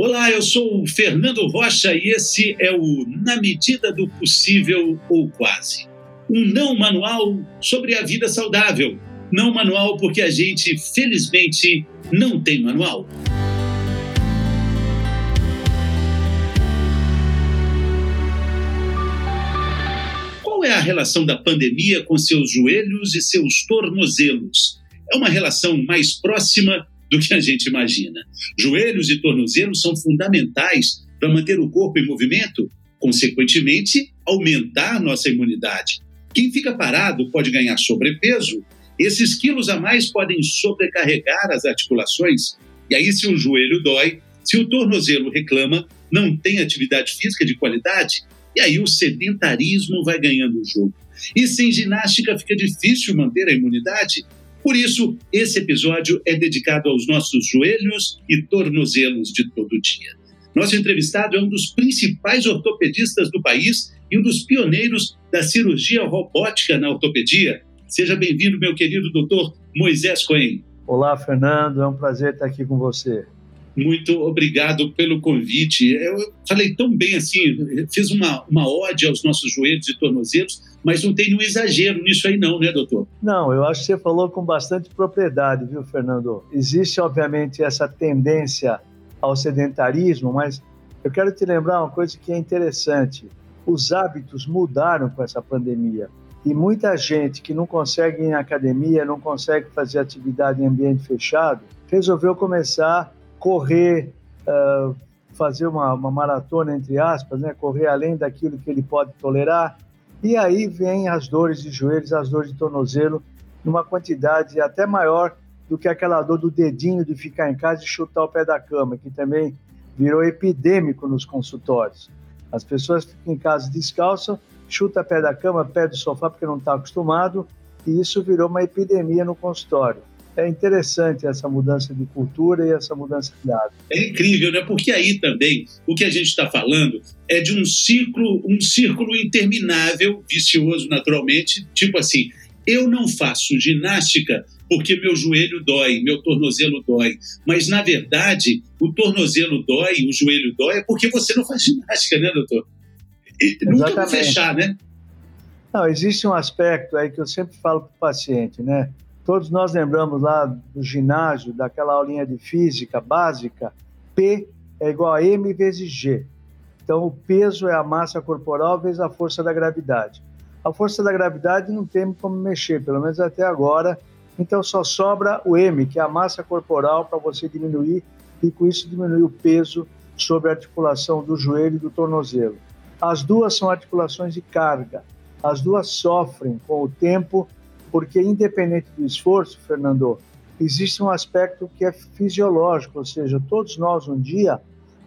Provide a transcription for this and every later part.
Olá, eu sou o Fernando Rocha e esse é o Na Medida do Possível ou Quase. Um não manual sobre a vida saudável. Não manual porque a gente, felizmente, não tem manual. Qual é a relação da pandemia com seus joelhos e seus tornozelos? É uma relação mais próxima do que a gente imagina. Joelhos e tornozelos são fundamentais para manter o corpo em movimento, consequentemente, aumentar nossa imunidade. Quem fica parado pode ganhar sobrepeso. Esses quilos a mais podem sobrecarregar as articulações. E aí, se o joelho dói, se o tornozelo reclama, não tem atividade física de qualidade, e aí o sedentarismo vai ganhando o jogo. E sem ginástica fica difícil manter a imunidade. Por isso, esse episódio é dedicado aos nossos joelhos e tornozelos de todo dia. Nosso entrevistado é um dos principais ortopedistas do país e um dos pioneiros da cirurgia robótica na ortopedia. Seja bem-vindo, meu querido doutor Moisés Cohen. Olá, Fernando, é um prazer estar aqui com você. Muito obrigado pelo convite. Eu falei tão bem assim, fiz uma, uma ode aos nossos joelhos e tornozelos, mas não tem um exagero nisso aí não, né, doutor? Não, eu acho que você falou com bastante propriedade, viu, Fernando? Existe, obviamente, essa tendência ao sedentarismo, mas eu quero te lembrar uma coisa que é interessante. Os hábitos mudaram com essa pandemia. E muita gente que não consegue ir em academia, não consegue fazer atividade em ambiente fechado, resolveu começar correr, uh, fazer uma, uma, maratona, entre aspas, né? correr além daquilo que ele pode tolerar, e aí vem as dores de joelhos, as dores de tornozelo, numa quantidade até maior do que aquela dor do dedinho de ficar em casa e chutar o pé da cama, que também virou epidêmico nos consultórios. As pessoas ficam em casa descalças, chuta pé da cama, pé do sofá porque não está acostumado, e isso virou uma epidemia no consultório é interessante essa mudança de cultura e essa mudança de hábito. É incrível, né? Porque aí também o que a gente está falando é de um ciclo, um círculo interminável, vicioso naturalmente, tipo assim, eu não faço ginástica porque meu joelho dói, meu tornozelo dói. Mas, na verdade, o tornozelo dói, o joelho dói, é porque você não faz ginástica, né, doutor? E nunca vai fechar, né? Não, existe um aspecto aí que eu sempre falo para o paciente, né? Todos nós lembramos lá do ginásio, daquela aulinha de física básica, P é igual a M vezes G. Então, o peso é a massa corporal vezes a força da gravidade. A força da gravidade não tem como mexer, pelo menos até agora. Então, só sobra o M, que é a massa corporal, para você diminuir e com isso diminuir o peso sobre a articulação do joelho e do tornozelo. As duas são articulações de carga. As duas sofrem com o tempo porque independente do esforço, Fernando, existe um aspecto que é fisiológico, ou seja, todos nós um dia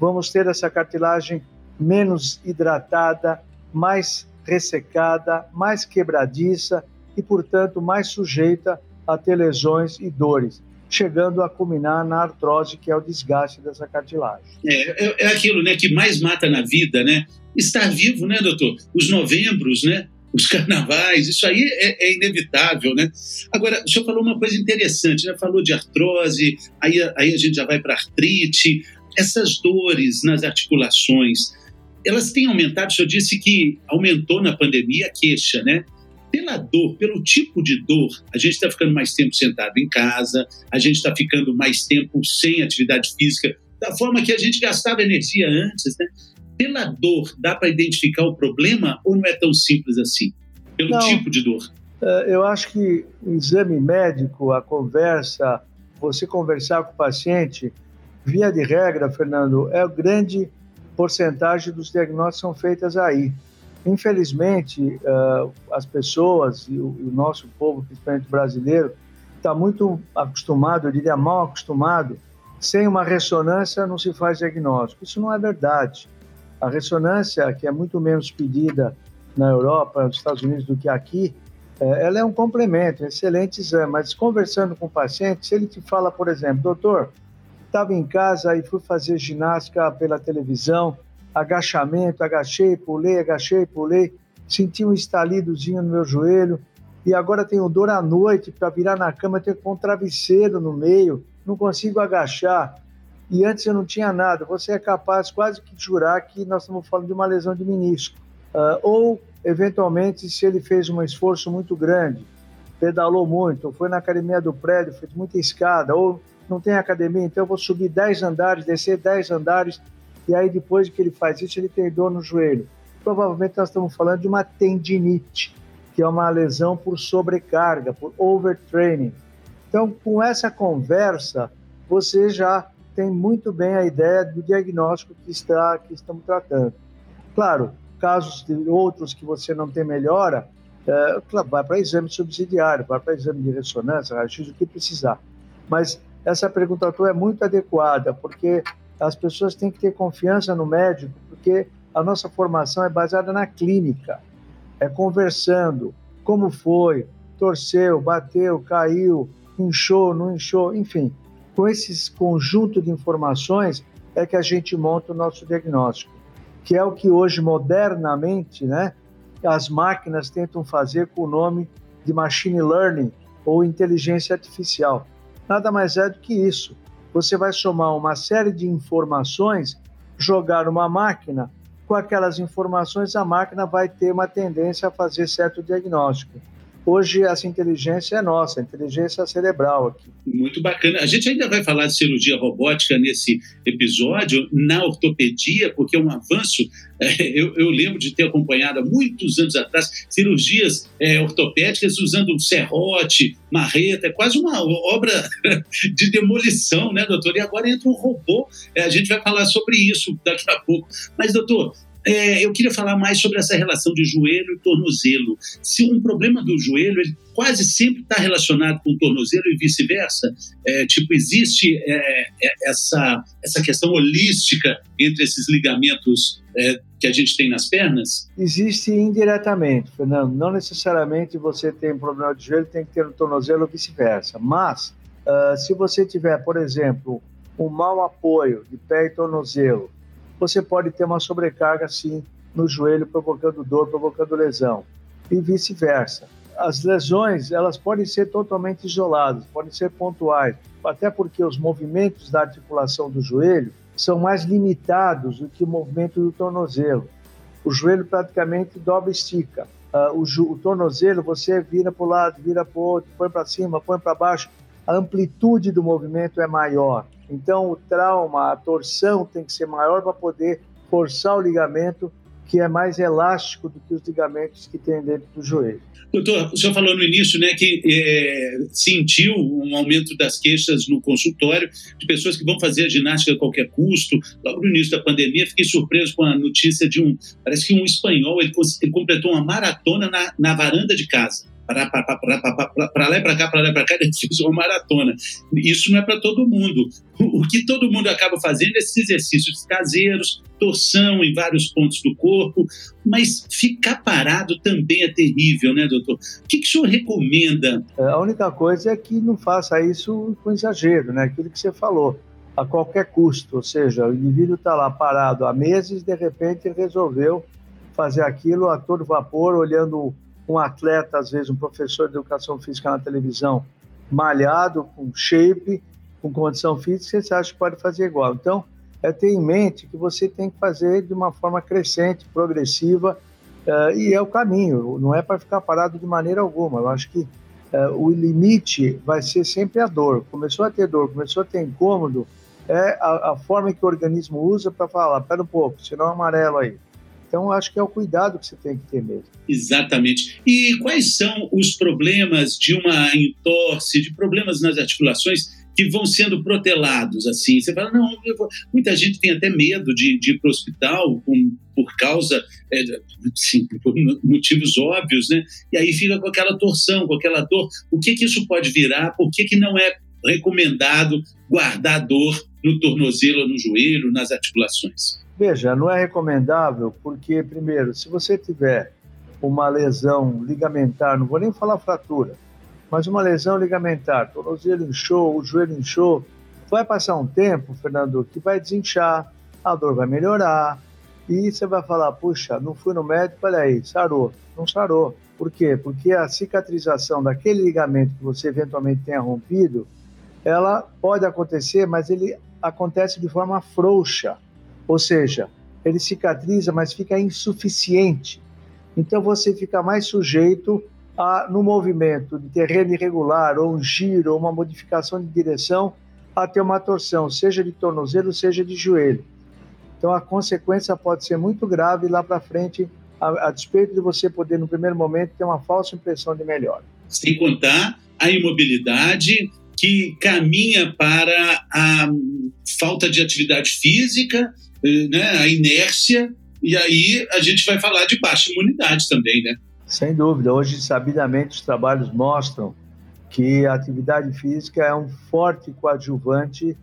vamos ter essa cartilagem menos hidratada, mais ressecada, mais quebradiça e, portanto, mais sujeita a ter lesões e dores, chegando a culminar na artrose, que é o desgaste dessa cartilagem. É, é, é aquilo né, que mais mata na vida, né? Estar vivo, né, doutor? Os novembros, né? Os carnavais, isso aí é, é, inevitável, né? Agora, o senhor falou uma coisa interessante, né? Falou de artrose, aí, aí a gente já vai para artrite, essas dores nas articulações, elas têm aumentado, o senhor disse que aumentou na pandemia a queixa, né? Pela dor, pelo tipo de dor, a gente está ficando mais tempo sentado em casa, a gente está ficando mais tempo sem atividade física, da forma que a gente gastava energia antes, né? Pela dor, dá para identificar o problema ou não é tão simples assim? Pelo não, tipo de dor? É, eu acho que o exame médico, a conversa, você conversar com o paciente, via de regra, Fernando, é a grande porcentagem dos diagnósticos são feitas aí. Infelizmente, uh, as pessoas e o, e o, nosso povo, principalmente brasileiro, está muito acostumado, eu diria mal acostumado, sem uma ressonância não se faz diagnóstico. Isso não é verdade. A ressonância, que é muito menos pedida na Europa, nos Estados Unidos do que aqui, é, ela é um complemento, um excelente exame. Mas conversando com o paciente, se ele te fala, por exemplo, doutor, estava em casa e fui fazer ginástica pela televisão, agachamento, agachei, pulei, agachei, pulei, senti um estalidozinho no meu joelho e agora tenho dor à noite para virar na cama, tenho com um travesseiro no meio, não consigo agachar. E antes eu não tinha nada. Você é capaz quase que de jurar que nós estamos falando de uma lesão de menisco. Uh, ou, eventualmente, se ele fez um esforço muito grande, pedalou muito, foi na academia do prédio, fez muita escada, ou não tem academia, então eu vou subir 10 andares, descer 10 andares, e aí depois que ele faz isso, ele tem dor no joelho. Provavelmente nós estamos falando de uma tendinite, que é uma lesão por sobrecarga, por overtraining. Então, com essa conversa, você já tem muito bem a ideia do diagnóstico que, está, que estamos tratando. Claro, casos de outros que você não tem melhora, é, vai para exame subsidiário, vai para exame de ressonância, raio-x, o que precisar. Mas essa pergunta tua é muito adequada, porque as pessoas têm que ter confiança no médico, porque a nossa formação é baseada na clínica, é conversando, como foi, torceu, bateu, caiu, inchou, não inchou, enfim. Com esse conjunto de informações é que a gente monta o nosso diagnóstico, que é o que hoje, modernamente, né, as máquinas tentam fazer com o nome de machine learning ou inteligência artificial. Nada mais é do que isso. Você vai somar uma série de informações, jogar uma máquina, com aquelas informações a máquina vai ter uma tendência a fazer certo diagnóstico. Hoje essa inteligência é nossa, a inteligência cerebral aqui. Muito bacana. A gente ainda vai falar de cirurgia robótica nesse episódio, na ortopedia, porque é um avanço. É, eu, eu, lembro de ter acompanhado há muitos anos atrás cirurgias é, ortopédicas usando serrote, marreta, é quase uma obra de demolição, né, doutor? E agora entra um robô. É, a gente vai falar sobre isso daqui a pouco. Mas, doutor, é, eu queria falar mais sobre essa relação de joelho e tornozelo. Se um problema do joelho, ele quase sempre está relacionado com o tornozelo e vice-versa. É, tipo, existe é, é, essa, essa questão holística entre esses ligamentos é, que a gente tem nas pernas? Existe indiretamente, Fernando. Não necessariamente você tem um problema de joelho, tem que ter no tornozelo ou vice-versa. Mas, uh, se você tiver, por exemplo, um mau apoio de pé e tornozelo, você pode ter uma sobrecarga, sim, no joelho, provocando dor, provocando lesão, e vice-versa. As lesões, elas podem ser totalmente isoladas, podem ser pontuais, até porque os movimentos da articulação do joelho são mais limitados do que o movimento do tornozelo. O joelho praticamente dobra e estica. Uh, o, o, tornozelo você vira para o lado, vira para o outro, põe para cima, põe para baixo. A amplitude do movimento é maior. Então, o trauma, a torção tem que ser maior para poder forçar o ligamento, que é mais elástico do que os ligamentos que tem dentro do joelho. Doutor, o senhor falou no início né, que é, sentiu um aumento das queixas no consultório de pessoas que vão fazer a ginástica a qualquer custo. Logo no início da pandemia, fiquei surpreso com a notícia de um, parece que um espanhol, ele, ele completou uma maratona na, na varanda de casa para lá e para cá, para lá e para cá, ele fez uma maratona. Isso não é para todo mundo. O, que todo mundo acaba fazendo é esses exercícios caseiros, torção em vários pontos do corpo, mas ficar parado também é terrível, né, doutor? O que, que o senhor recomenda? É, a única coisa é que não faça isso com exagero, né? Aquilo que você falou, a qualquer custo. Ou seja, o indivíduo está lá parado há meses, de repente resolveu fazer aquilo a todo vapor, olhando um atleta, às vezes um professor de educação física na televisão, malhado, com shape, com condição física, você acha que pode fazer igual. Então, é ter em mente que você tem que fazer de uma forma crescente, progressiva, uh, e é o caminho, não é para ficar parado de maneira alguma. Eu acho que uh, o limite vai ser sempre a dor. Começou a ter dor, começou a ter incômodo, é a, a forma que o organismo usa para falar, pera um pouco, senão é amarelo aí. Então, acho que é o cuidado que você tem que ter mesmo. Exatamente. E quais são os problemas de uma entorse, de problemas nas articulações que vão sendo protelados assim? Você fala, não, muita gente tem até medo de, de ir para o hospital com, por causa, é, sim, por motivos óbvios, né? E aí fica com aquela torção, com aquela dor. O que que isso pode virar? Por que que não é recomendado guardar dor no tornozelo, no joelho, nas articulações? Veja, não é recomendável porque, primeiro, se você tiver uma lesão ligamentar, não vou nem falar fratura, mas uma lesão ligamentar, tornozelo inchou, o joelho inchou, vai passar um tempo, Fernando, que vai desinchar, a dor vai melhorar, e você vai falar, puxa, não fui no médico, olha aí, sarou. Não sarou. Por quê? Porque a cicatrização daquele ligamento que você eventualmente tenha rompido, ela pode acontecer, mas ele acontece de forma frouxa, ou seja, ele cicatriza, mas fica insuficiente. Então você fica mais sujeito a, no movimento de terreno irregular, ou um giro, ou uma modificação de direção, a ter uma torção, seja de tornozelo, seja de joelho. Então a consequência pode ser muito grave lá para frente, a, a despeito de você poder, no primeiro momento, ter uma falsa impressão de melhor. Sem contar a imobilidade que caminha para a falta de atividade física, eh, né, a inércia, e aí a gente vai falar de baixa imunidade também, né? Sem dúvida. Hoje, sabidamente, os trabalhos mostram que a atividade física é um forte coadjuvante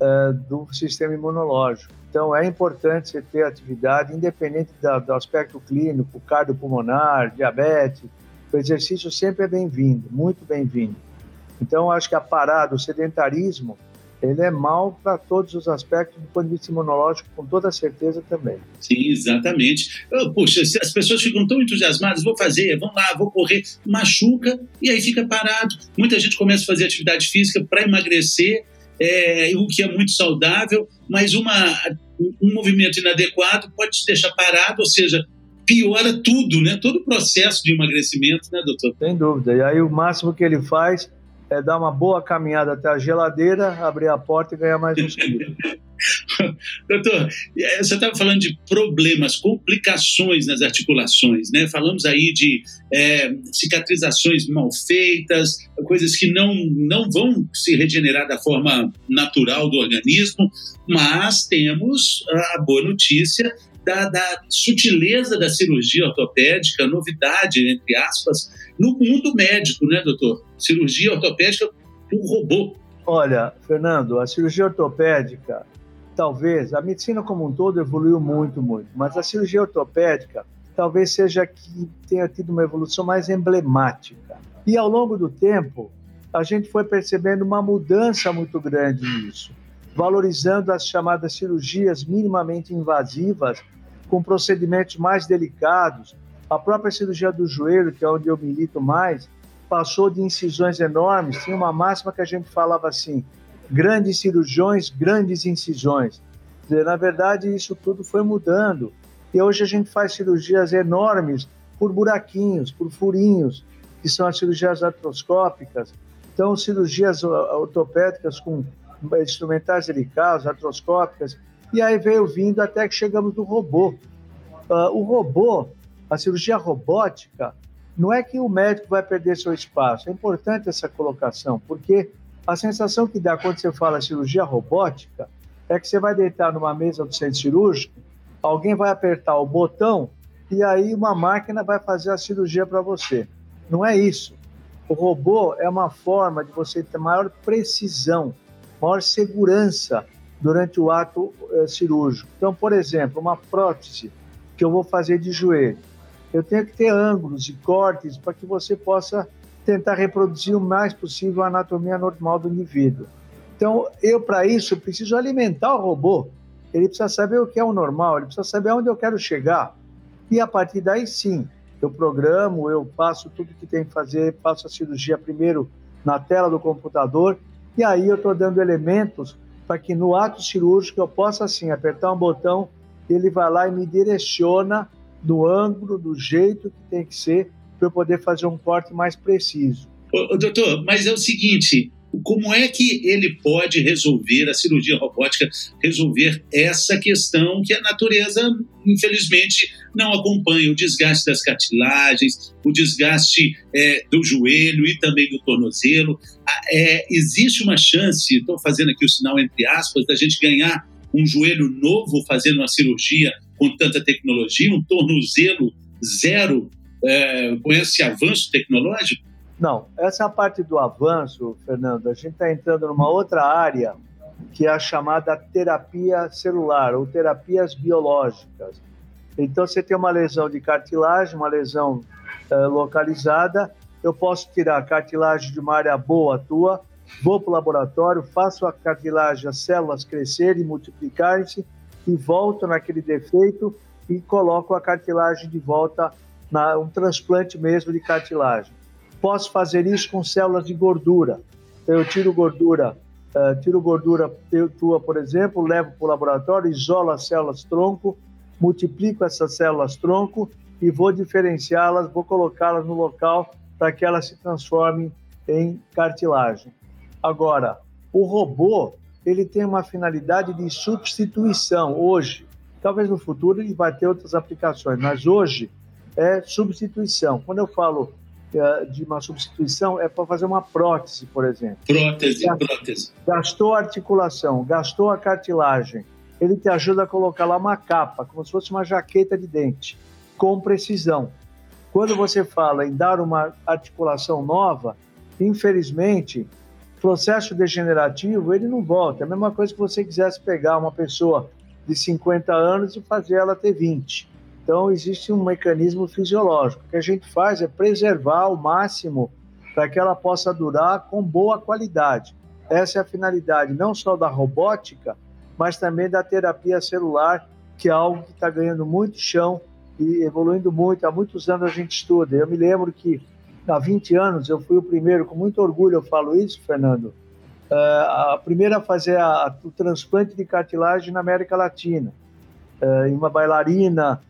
uh, do sistema imunológico. Então, é importante você ter atividade, independente da, do aspecto clínico, cardiopulmonar, diabetes. O exercício sempre é bem-vindo, muito bem-vindo. Então, acho que a parada, o sedentarismo, ele é mal para todos os aspectos do ponto de vista imunológico, com toda certeza também. Sim, exatamente. Poxa, as pessoas ficam tão entusiasmadas, vou fazer, vão lá, vou correr, machuca e aí fica parado. Muita gente começa a fazer atividade física para emagrecer, é, o que é muito saudável, mas uma, um movimento inadequado pode te deixar parado, ou seja, piora tudo, né? Todo o processo de emagrecimento, né, doutor? Sem dúvida. E aí o máximo que ele faz é dar uma boa caminhada até a geladeira, abrir a porta e ganhar mais uns quilos. Doutor, é, você estava falando de problemas, complicações nas articulações, né? Falamos aí de é, cicatrizações mal feitas, coisas que não, não vão se regenerar da forma natural do organismo, mas temos a boa notícia da, da, sutileza da cirurgia ortopédica, novidade, entre aspas, no mundo médico, né, doutor? Cirurgia ortopédica por robô. Olha, Fernando, a cirurgia ortopédica, talvez, a medicina como um todo evoluiu muito, muito, mas a cirurgia ortopédica talvez seja que tenha tido uma evolução mais emblemática. E ao longo do tempo, a gente foi percebendo uma mudança muito grande nisso valorizando as chamadas cirurgias minimamente invasivas, com procedimentos mais delicados. A própria cirurgia do joelho, que é onde eu milito mais, passou de incisões enormes. Tinha uma máxima que a gente falava assim: grandes cirurgiões, grandes incisões. Na verdade, isso tudo foi mudando. E hoje a gente faz cirurgias enormes por buraquinhos, por furinhos, que são as cirurgias artroscópicas. Então, cirurgias ortopédicas com instrumentais delicados, artroscópicas, e aí veio vindo até que chegamos no robô. Uh, o robô, a cirurgia robótica, não é que o médico vai perder seu espaço. É importante essa colocação, porque a sensação que dá quando você fala cirurgia robótica é que você vai deitar numa mesa do centro cirúrgico, alguém vai apertar o botão e aí uma máquina vai fazer a cirurgia para você. Não é isso. O robô é uma forma de você ter maior precisão maior segurança durante o ato é, cirúrgico. Então, por exemplo, uma prótese que eu vou fazer de joelho, eu tenho que ter ângulos e cortes para que você possa tentar reproduzir o mais possível a anatomia normal do indivíduo. Então, eu, para isso, preciso alimentar o robô. Ele precisa saber o que é o normal, ele precisa saber onde eu quero chegar. E a partir daí, sim, eu programo, eu faço tudo que tem que fazer, faço a cirurgia primeiro na tela do computador e aí eu estou dando elementos para que no ato cirúrgico eu possa, assim, apertar um botão, ele vai lá e me direciona no ângulo, do jeito que tem que ser, para eu poder fazer um corte mais preciso. Ô, doutor, mas é o seguinte, como é que ele pode resolver, a cirurgia robótica, resolver essa questão que a natureza, infelizmente, não acompanha, o desgaste das cartilagens, o desgaste é, do joelho e também do tornozelo. É, existe uma chance, estou fazendo aqui o sinal entre aspas, da gente ganhar um joelho novo fazendo uma cirurgia com tanta tecnologia, um tornozelo zero é, com esse avanço tecnológico? Não, essa parte do avanço, Fernando, a gente está entrando numa outra área que é a chamada terapia celular ou terapias biológicas. Então, você tem uma lesão de cartilagem, uma lesão uh, localizada, eu posso tirar a cartilagem de uma área boa tua, vou para o laboratório, faço a cartilagem, as células crescerem, multiplicarem-se e volto naquele defeito e coloco a cartilagem de volta, na, um transplante mesmo de cartilagem. Posso fazer isso com células de gordura. Então, eu tiro gordura Uh, tiro gordura tua, por exemplo, levo para o laboratório, isolo as células tronco, multiplico essas células tronco e vou diferenciá-las, vou colocá-las no local para que elas se transformem em cartilagem. Agora, o robô ele tem uma finalidade de substituição hoje. Talvez no futuro ele vai ter outras aplicações, mas hoje é substituição. Quando eu falo de uma substituição, é para fazer uma prótese, por exemplo. Prótese, gastou, prótese. Gastou a articulação, gastou a cartilagem. Ele te ajuda a colocar lá uma capa, como se fosse uma jaqueta de dente, com precisão. Quando você fala em dar uma articulação nova, infelizmente, processo degenerativo ele não volta. É a mesma coisa que você quisesse pegar uma pessoa de 50 anos e fazer ela ter 20. Então, existe um mecanismo fisiológico. O que a gente faz é preservar ao máximo para que ela possa durar com boa qualidade. Essa é a finalidade não só da robótica, mas também da terapia celular, que é algo que está ganhando muito chão e evoluindo muito. Há muitos anos a gente estuda. Eu me lembro que há 20 anos eu fui o primeiro, com muito orgulho eu falo isso, Fernando, uh, a primeira a fazer a, o transplante de cartilagem na América Latina. Uh, uma bailarina,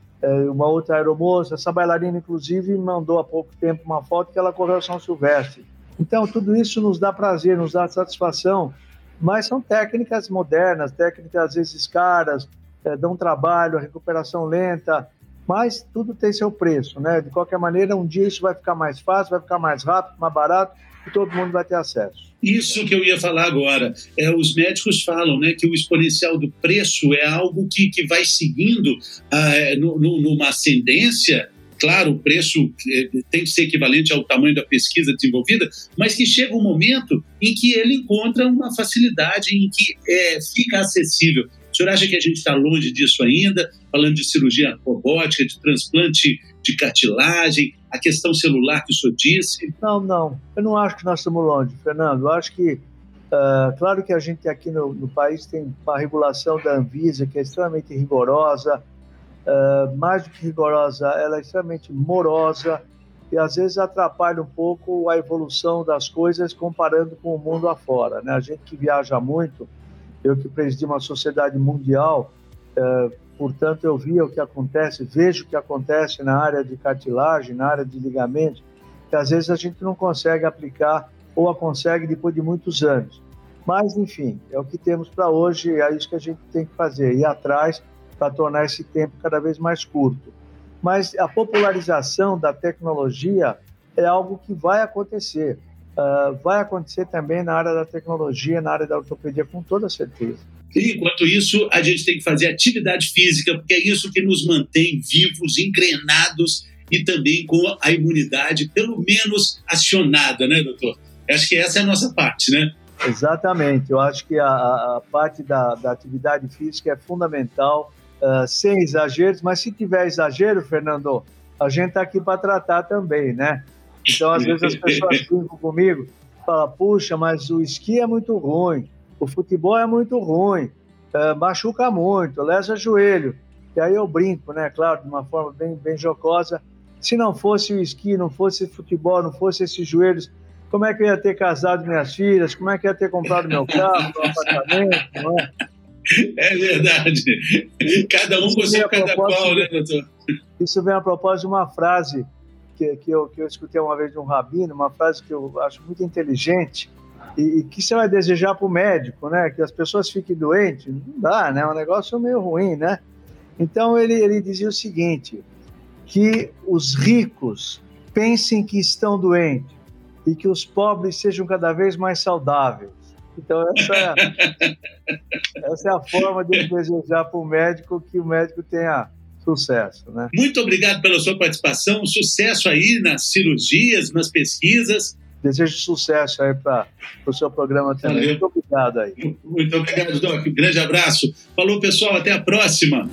uma outra aeromoça, essa bailarina, inclusive, mandou há pouco tempo uma foto que ela correu São Silvestre. Então, tudo isso nos dá prazer, nos dá satisfação, mas são técnicas modernas, técnicas às vezes caras, dão trabalho, recuperação lenta, mas tudo tem seu preço, né? De qualquer maneira, um dia isso vai ficar mais fácil, vai ficar mais rápido, mais barato todo mundo vai ter acesso. Isso que eu ia falar agora. É, os médicos falam né, que o exponencial do preço é algo que, que vai seguindo ah, no, no, numa ascendência claro, o preço é, tem que ser equivalente ao tamanho da pesquisa desenvolvida, mas que chega um momento em que ele encontra uma facilidade, em que é, fica acessível. O senhor acha que a gente está longe disso ainda? Falando de cirurgia robótica, de transplante de cartilagem, a questão celular que o senhor disse? Não, não. Eu não acho que nós estamos longe, Fernando. Eu acho que, uh, claro que a gente aqui no, no, país tem uma regulação da Anvisa que é extremamente rigorosa, uh, mais do que rigorosa, ela é extremamente morosa e às vezes atrapalha um pouco a evolução das coisas comparando com o mundo afora. Né? A gente que viaja muito, eu que presidi uma sociedade mundial, é, portanto, eu vi o que acontece, vejo o que acontece na área de cartilagem, na área de ligamento, que às vezes a gente não consegue aplicar ou a consegue depois de muitos anos. Mas, enfim, é o que temos para hoje, é isso que a gente tem que fazer, ir atrás para tornar esse tempo cada vez mais curto. Mas a popularização da tecnologia é algo que vai acontecer. Uh, vai acontecer também na área da tecnologia, na área da ortopedia, com toda certeza. E, enquanto isso, a gente tem que fazer atividade física, porque é isso que nos mantém vivos, engrenados e também com a imunidade, pelo menos, acionada, né, doutor? Acho que essa é a nossa parte, né? Exatamente. Eu acho que a, a parte da, da, atividade física é fundamental, uh, sem exageros, mas se tiver exagero, Fernando, a gente está aqui para tratar também, né? Então, às vezes, as pessoas brincam comigo, falam, puxa, mas o esqui é muito ruim, o futebol é muito ruim, é, machuca muito, lesa joelho. E aí eu brinco, né, claro, de uma forma bem, bem jocosa. Se não fosse o esqui, não fosse futebol, não fosse esses joelhos, como é que eu ia ter casado minhas filhas? Como é que eu ia ter comprado meu carro, meu apartamento? Não é? é verdade. Cada um com seu cada qual, né, doutor? Isso vem a propósito de uma frase que, que, eu, que eu escutei uma vez de um rabino, uma frase que eu acho muito inteligente, e, e que você vai desejar para o médico, né? Que as pessoas fiquem doentes, não dá, né? É um negócio meio ruim, né? Então ele, ele dizia o seguinte, que os ricos pensem que estão doentes e que os pobres sejam cada vez mais saudáveis. Então essa é, essa é a forma de desejar para o médico que o médico tenha sucesso. Né? Muito obrigado pela sua participação, sucesso aí nas cirurgias, nas pesquisas. Desejo sucesso aí para o seu programa também. Valeu. Muito obrigado aí. Muito obrigado, Doc. Um grande abraço. Falou, pessoal. Até a próxima.